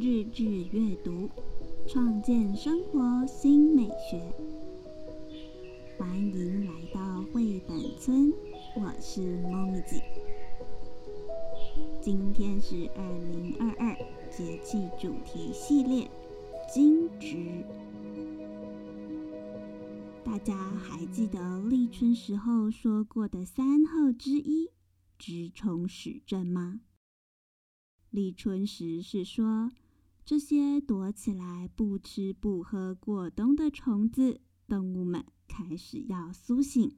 日志阅读，创建生活新美学。欢迎来到绘本村，我是猫咪子。今天是二零二二节气主题系列惊蛰。大家还记得立春时候说过的三候之一——蛰虫始振吗？立春时是说，这些躲起来不吃不喝过冬的虫子、动物们开始要苏醒；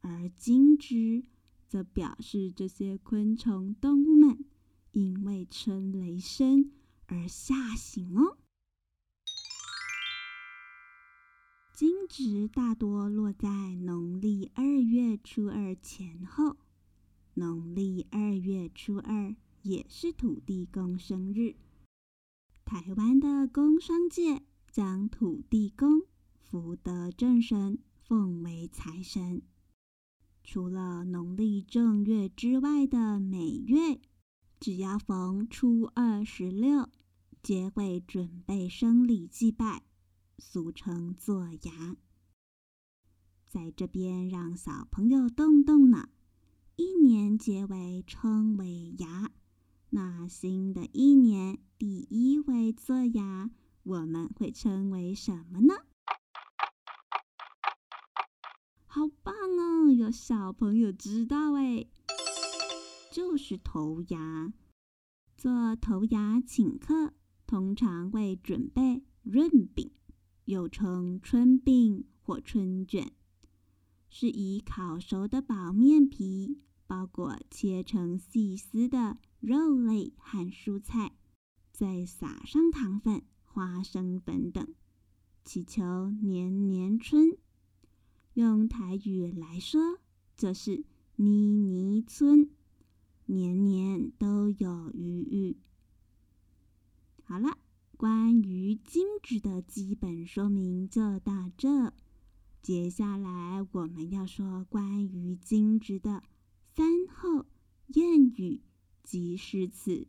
而惊蛰则表示这些昆虫、动物们因为春雷声而吓醒哦。惊蛰大多落在农历二月初二前后，农历二月初二也是土地公生日。台湾的工商界将土地公、福德正神奉为财神。除了农历正月之外的每月，只要逢初二、十六，皆会准备生礼祭拜。俗称做牙，在这边让小朋友动动脑。一年结尾称为牙，那新的一年第一回做牙，我们会称为什么呢？好棒哦！有小朋友知道哎，就是头牙。做头牙请客，通常会准备润饼。又称春饼或春卷，是以烤熟的薄面皮包裹切成细丝的肉类和蔬菜，再撒上糖粉、花生粉等，祈求年年春。用台语来说，就是“年年春”，年年都有余裕。好了。关于金蛰的基本说明就到这。接下来我们要说关于金蛰的三后谚语及诗词。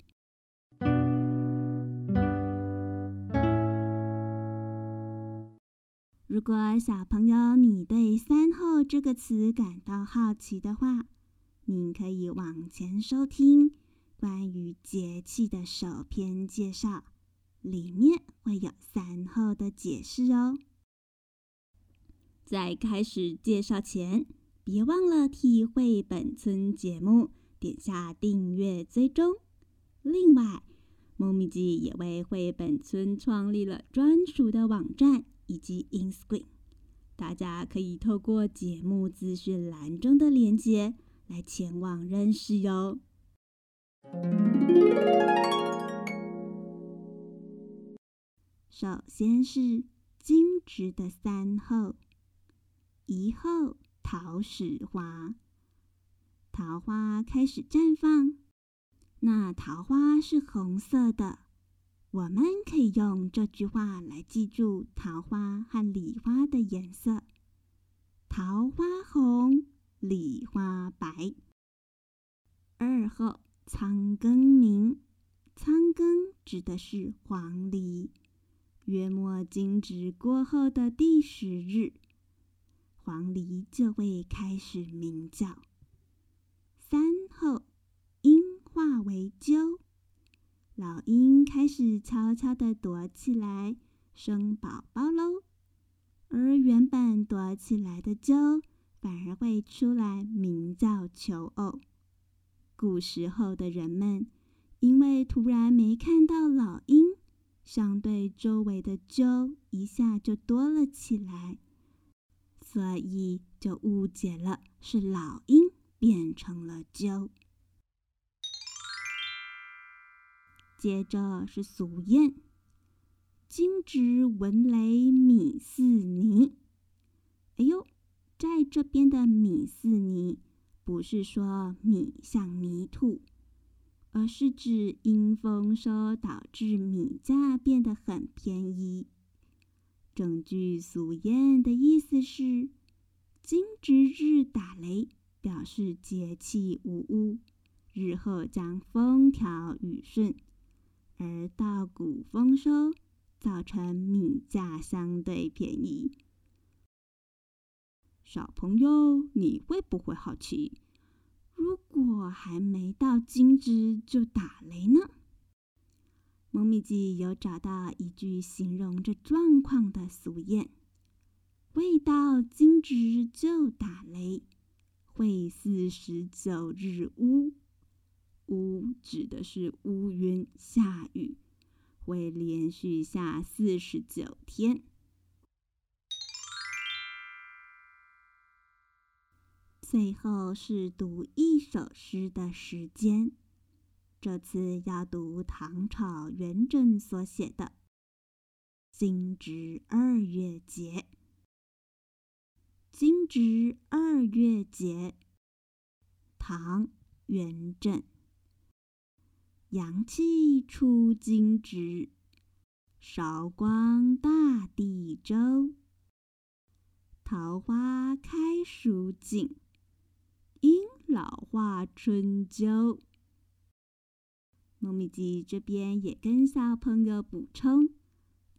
如果小朋友你对“三候”这个词感到好奇的话，您可以往前收听关于节气的首篇介绍。里面会有三候的解释哦。在开始介绍前，别忘了替绘本村节目点下订阅追踪。另外，猫咪记也为绘本村创立了专属的网站以及 Inscreen，大家可以透过节目资讯栏中的链接来前往认识哟。首先是惊蛰的三候，一候桃始华，桃花开始绽放。那桃花是红色的，我们可以用这句话来记住桃花和李花的颜色：桃花红，李花白。二候仓庚明，仓庚指的是黄鹂。月末惊蛰过后的第十日，黄鹂就会开始鸣叫。三候为鸠，老鹰开始悄悄地躲起来生宝宝喽。而原本躲起来的鸠，反而会出来鸣叫求偶。古时候的人们，因为突然没看到老鹰。相对周围的鸠一下就多了起来，所以就误解了是老鹰变成了鸠。接着是俗谚：“惊蛰闻雷米似泥。”哎呦，在这边的“米似泥”不是说米像泥土。而是指因丰收导致米价变得很便宜。整句俗谚的意思是：金值日打雷，表示节气无误，日后将风调雨顺；而稻谷丰收，造成米价相对便宜。小朋友，你会不会好奇，如果还没到惊蛰就打雷呢？蒙米记有找到一句形容这状况的俗谚：“未到惊蛰就打雷，会四十九日乌。”乌指的是乌云下雨，会连续下四十九天。最后是读一首诗的时间，这次要读唐朝元稹所写的《惊蛰二月节》。惊蛰二月节，唐·元稹。阳气出金枝，韶光大地周。桃花开蜀锦，应老化春秋。糯米鸡这边也跟小朋友补充，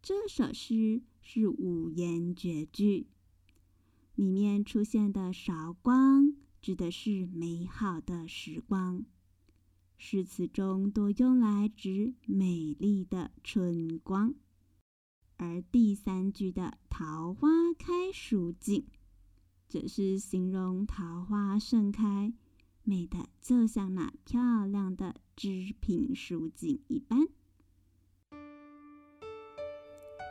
这首诗是五言绝句，里面出现的韶光指的是美好的时光。诗词中多用来指美丽的春光，而第三句的“桃花开蜀锦”，则是形容桃花盛开，美的就像那漂亮的织品蜀锦一般。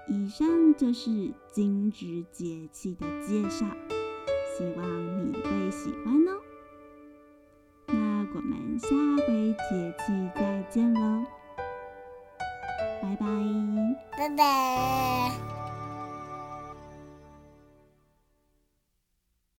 以上就是惊蛰节气的介绍，希望你会喜欢。下回节气再见喽，拜拜，拜拜。